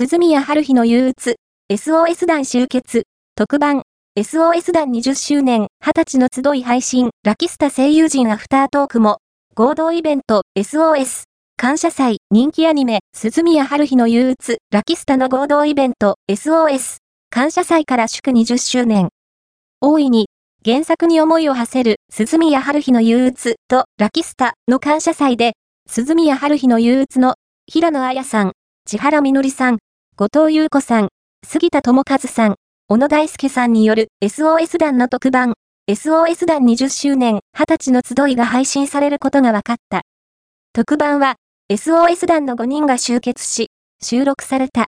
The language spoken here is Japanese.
鈴宮春日の憂鬱、SOS 団集結、特番、SOS 団20周年、20歳の集い配信、ラキスタ声優陣アフタートークも、合同イベント、SOS、感謝祭、人気アニメ、鈴宮春日の憂鬱、ラキスタの合同イベント、SOS、感謝祭から祝20周年。大いに、原作に思いを馳せる、鈴宮春日の憂鬱。と、ラキスタの感謝祭で、鈴宮春日の憂鬱の、平野綾さん、千原みのりさん、後藤優子さん、杉田智和さん、小野大輔さんによる SOS 団の特番、SOS 団20周年20歳の集いが配信されることが分かった。特番は、SOS 団の5人が集結し、収録された。